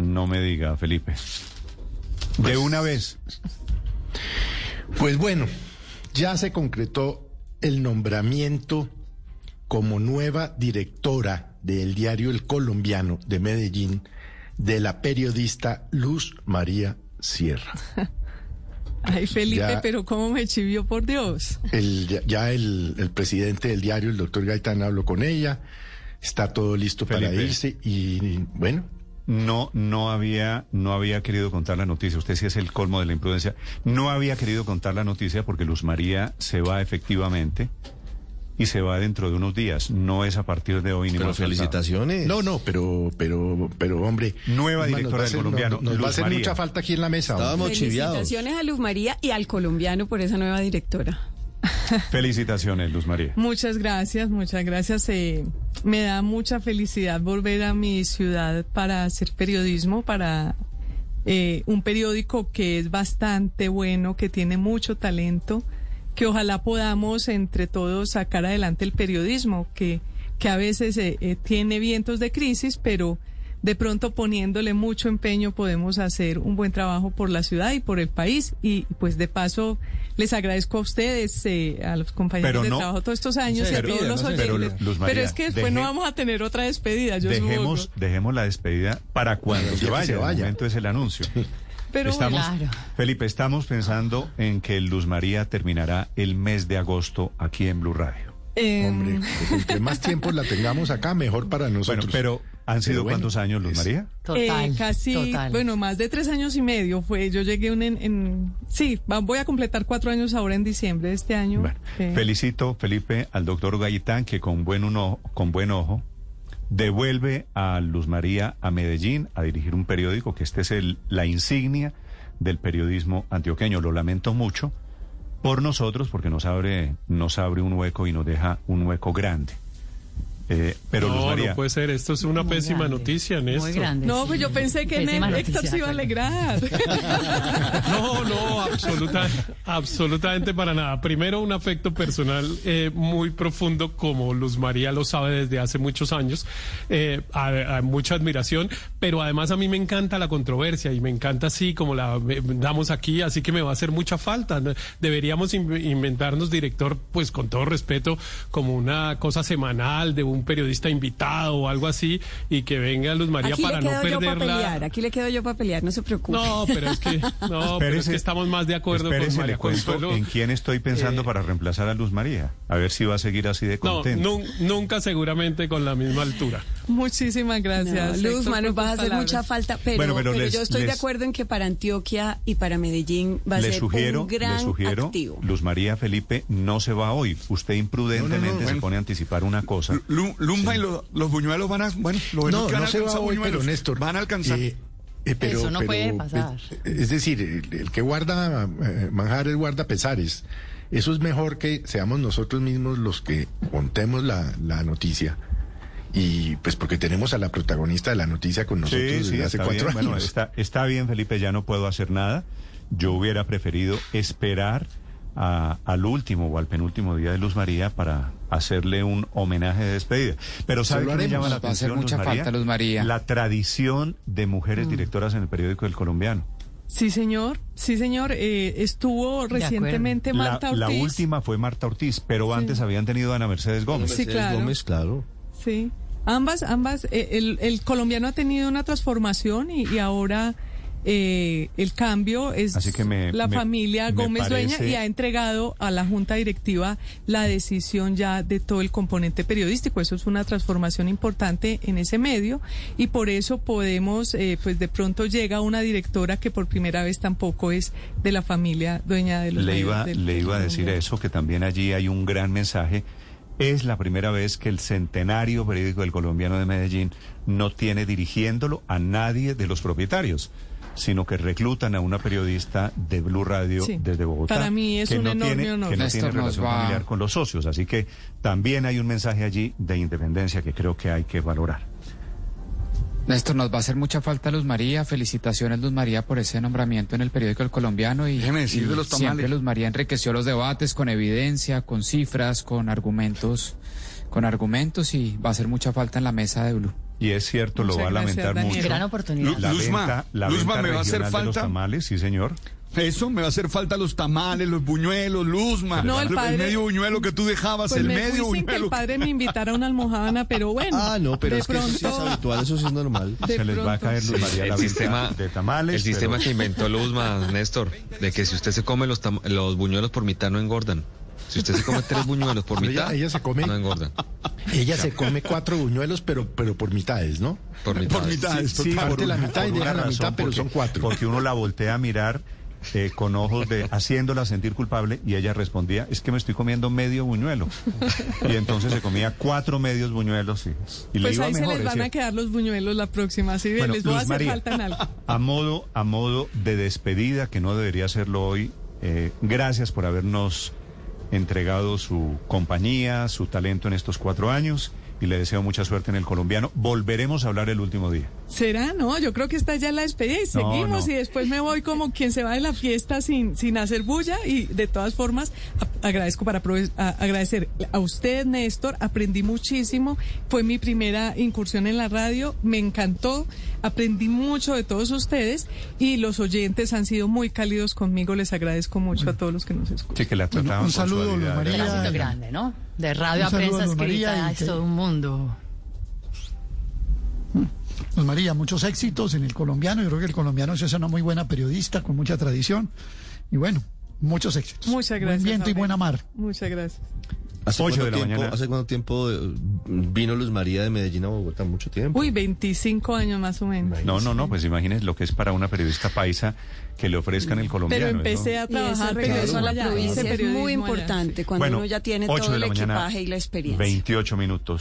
No me diga, Felipe. De una vez. Pues bueno, ya se concretó el nombramiento como nueva directora del diario El Colombiano de Medellín de la periodista Luz María Sierra. Ay, Felipe, Ya- pero ¿cómo me chivió, por Dios? El- ya ya el, el presidente del diario, el doctor Gaitán, habló con ella, está todo listo para irse y bueno, No, no había, no había querido contar la noticia. Usted sí es el colmo de la imprudencia. No había querido contar la noticia porque Luz María se va efectivamente y se va dentro de unos días. No es a partir de hoy ni Pero felicitaciones. no, no, pero, pero, pero hombre. Nueva directora nos va a del hacer- colombiano, Nos, nos va a hacer María. mucha falta aquí en la mesa. Estábamos chiviados. Felicitaciones a Luz María y al colombiano por esa nueva directora. Felicitaciones, Luz María. Muchas gracias, muchas gracias. eh, me da mucha felicidad volver a mi ciudad para hacer periodismo, para eh, un periódico que es bastante bueno, que tiene mucho talento, que ojalá podamos entre todos sacar adelante el periodismo, que, que a veces eh, eh, tiene vientos de crisis, pero de pronto poniéndole mucho empeño podemos hacer un buen trabajo por la ciudad y por el país. Y pues de paso les agradezco a ustedes, eh, a los compañeros Pero de no- trabajo todos estos años y a todos los oyentes. Pero, Luz María, es que después no vamos a tener otra despedida, yo Dejemos, supongo. dejemos la despedida para cuando se vaya. El momento es el anuncio. Pero estamos, bueno. Felipe, estamos pensando en que Luz María terminará el mes de agosto aquí en Blue Radio. Eh, Hombre, pues entre más tiempo la tengamos acá, mejor para Bueno, nosotros. pero ¿han sido bueno, cuántos años, Luz es- María? Eh, casi, bueno, más de tres años y medio fue. Yo llegué un en, en- sí, voy a completar cuatro años ahora en diciembre de este año. Bueno, Eh, felicito, Felipe, al doctor Gaitán, que con buen, uno, con buen ojo devuelve a Luz María a Medellín a dirigir un periódico, que este es el, la insignia del periodismo antioqueño. Lo lamento mucho por nosotros, porque nos abre, nos abre un hueco y nos deja un hueco grande. Eh, pero Luz no, María, no puede ser. Esto es una pésima noticia, Néstor. Muy grande. no, sí. pues yo pensé que Héctor se iba a alegrar. No, no, absoluta, absolutamente para nada. Primero, un afecto personal eh, muy profundo, como Luz María lo sabe desde hace muchos años. Eh, a- a mucha admiración, pero además a mí me encanta la controversia y me encanta así como la eh, damos aquí, así que me va a hacer mucha falta. Deberíamos in- inventarnos, director, pues con todo respeto, como una cosa semanal de un periodista invitado o algo así, y que venga Luz María Aquí le para no quedo yo para perderla. pelear, aquí le quedo yo para pelear, no se preocupe. No, pero es que, no, pero es que estamos más de acuerdo con espérese, María le cuento Consuelo. en quién estoy pensando Eh, para reemplazar a Luz María. A ver si va a seguir así de contento. nun- nunca seguramente con la misma altura. Muchísimas gracias. No, Luz, Manu, vas a hacer palabras. mucha falta, pero, Bueno, pero pero les- yo estoy de acuerdo en que para Antioquia y para Medellín va a ser sugiero, un gran le sugiero, activo. Luz María Felipe no se va hoy. Usted imprudentemente No, no, no, se bueno. pone a anticipar una cosa. Lu- Lumba y lo- los buñuelos van a, bueno, los No, que van no a se va alcanzar hoy, buñuelos, pero Néstor. van a alcanzar. eh, eh, pero, Eso no pero, puede pasar. pues, es decir, el, el que guarda eh, manjares guarda pesares. Eso es mejor que seamos nosotros mismos los que contemos la, la noticia. Y pues porque tenemos a la protagonista de la noticia con nosotros Sí, sí, desde hace cuatro bien. años. Bueno, está, está bien, Felipe, ya no puedo hacer nada. Yo hubiera preferido esperar a- al último o al penúltimo día de Luz María para hacerle un homenaje de despedida. Pero ¿sabe qué me llama la haremos. Va a hacer atención, mucha Luz María? falta, Luz María. La tradición de mujeres directoras en el periódico del colombiano. Sí, señor. Sí, señor. Eh, estuvo recientemente La, Marta la Ortiz. última fue Marta Ortiz, pero antes habían tenido a Ana Mercedes Gómez. Sí, claro. Gómez, claro. Sí. Ambas, ambas. eh, el, el colombiano ha tenido una transformación y, y ahora eh, el cambio es Así que me- la me- familia me Gómez Dueña y ha entregado a la junta directiva la decisión ya de todo el componente periodístico. Eso es una transformación importante en ese medio y por eso podemos, eh, pues de pronto llega una directora que por primera vez tampoco es de la familia dueña de los Le iba, del- le iba a decir eso, que también allí hay un gran mensaje Es la primera vez que el centenario periódico del colombiano de Medellín no tiene dirigiéndolo a nadie de los propietarios sino que reclutan a una periodista de Blue Radio Sí. desde Bogotá. Para mí es que un no enorme tiene, honor. Que no Néstor tiene nos relación va- familiar con los socios. Así que también hay un mensaje allí de independencia que creo que hay que valorar. Néstor, nos va a hacer mucha falta Luz María. Felicitaciones, Luz María, por ese nombramiento en el periódico El Colombiano. Y, Déjeme decir y de los tamales. Siempre Luz María enriqueció los debates con evidencia, con cifras, con argumentos, con argumentos y va a hacer mucha falta en la mesa de Blue. Y es cierto, lo va a lamentar Daniel. mucho. Gran oportunidad. La Luzma, venta, la Luzma, venta ¿me va a hacer de los falta? tamales, sí, señor. Eso, me va a hacer falta los tamales, los buñuelos, Luzma. No, el padre- medio buñuelo que tú dejabas, Pues el me medio sin que el buñuelo. padre me invitara a una almohábana, pero bueno. Ah, no, pero de es que eso sí es habitual, eso sí es normal. Se les va a caer Luz María el la sistema de tamales. el sistema pero- que inventó Luzma, Néstor, de que si usted se come los, tam- los buñuelos por mitad no engordan. Si usted se come tres buñuelos por ella- mitad, ella se come- no engordan. Ella se come cuatro buñuelos, pero, pero por mitades, ¿no? Por mitad. Por mitades, Sí, total. parte por la mitad y por deja la mitad, pero son cuatro. Porque uno la voltea a mirar eh, con ojos de haciéndola sentir culpable y ella respondía, es que me estoy comiendo medio buñuelo. y entonces se comía cuatro medios buñuelos y, y le Pues iba ahí mejor. se les van a quedar los buñuelos la próxima, ¿sí? Bueno, les voy a hacer María, falta en algo. A modo, a modo de despedida, que no debería hacerlo hoy, eh, gracias por habernos entregado su compañía, su talento en estos cuatro años y le deseo mucha suerte en el colombiano. Volveremos a hablar el último día. ¿Será? No, yo creo que está ya la despedida y seguimos no. y después me voy como quien se va de la fiesta sin, sin hacer bulla y de todas formas a- agradezco para a- agradecer a usted, Néstor, aprendí muchísimo, fue mi primera incursión en la radio, me encantó, aprendí mucho de todos ustedes y los oyentes han sido muy cálidos conmigo, les agradezco mucho a todos los que nos escuchan. Sí, que la trataban un saludo. María. Pedacito María. grande, ¿no? De radio Un a prensa escrita, es todo un mundo. Luz María, muchos éxitos en el colombiano. Yo creo que el colombiano es una muy buena periodista con mucha tradición. Y bueno, muchos éxitos. Muchas gracias. Buen viento y buena mar. Muchas gracias. ¿Hace cuánto de la tiempo. ¿Hace cuánto tiempo eh, vino Luz María de Medellín a Bogotá? Mucho tiempo. Uy, 25 años más o menos. No, no, no, pues imagínese lo que es para una periodista paisa que le ofrezcan el colombiano. Pero ¿no? empecé a Y ese trabajar regreso periodismo a la provincia es muy allá. importante cuando Bueno, uno ya tiene todo el mañana, equipaje y la experiencia. 28 minutos.